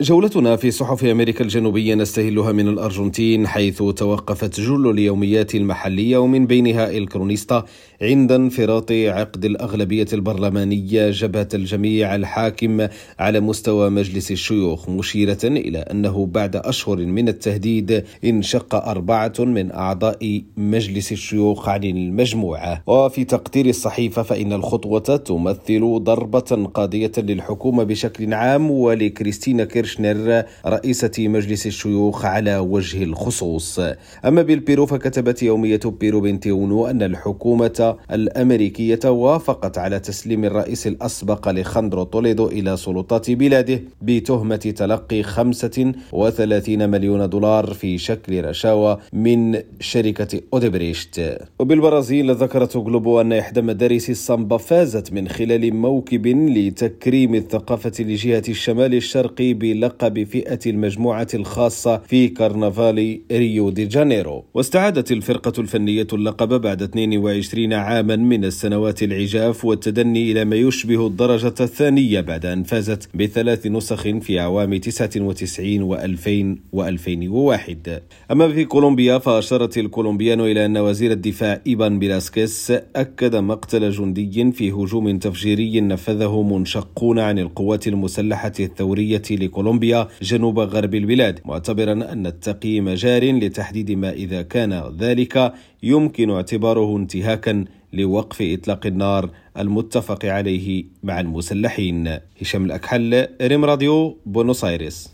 جولتنا في صحف أمريكا الجنوبية نستهلها من الأرجنتين حيث توقفت جل اليوميات المحلية ومن بينها الكرونيستا عند انفراط عقد الأغلبية البرلمانية جبهة الجميع الحاكم على مستوى مجلس الشيوخ مشيرة إلى أنه بعد أشهر من التهديد انشق أربعة من أعضاء مجلس الشيوخ عن المجموعة. وفي تقدير الصحيفة فإن الخطوة تمثل ضربة قاضية للحكومة بشكل عام ولكريستينا كير كيرشنر رئيسة مجلس الشيوخ على وجه الخصوص. أما بالبيرو فكتبت يومية بيرو بنتيونو أن الحكومة الأمريكية وافقت على تسليم الرئيس الأسبق لخاندرو توليدو إلى سلطات بلاده بتهمة تلقي 35 مليون دولار في شكل رشاوى من شركة أوديبريشت. وبالبرازيل ذكرت غلوبو أن إحدى مدارس السامبا فازت من خلال موكب لتكريم الثقافة لجهة الشمال الشرقي بلقب فئة المجموعة الخاصة في كرنفال ريو دي جانيرو. واستعادت الفرقة الفنية اللقب بعد 22 عاما من السنوات العجاف والتدني إلى ما يشبه الدرجة الثانية بعد أن فازت بثلاث نسخ في أعوام 99 و2000 و2001 أما في كولومبيا فأشارت الكولومبيان إلى أن وزير الدفاع إيبان بلاسكيس أكد مقتل جندي في هجوم تفجيري نفذه منشقون عن القوات المسلحة الثورية لكولومبيا. كولومبيا جنوب غرب البلاد. معتبرا أن التقييم جار لتحديد ما إذا كان ذلك يمكن اعتباره انتهاكا لوقف إطلاق النار المتفق عليه مع المسلحين. هشام الأكحل ريم راديو بونوس آيرس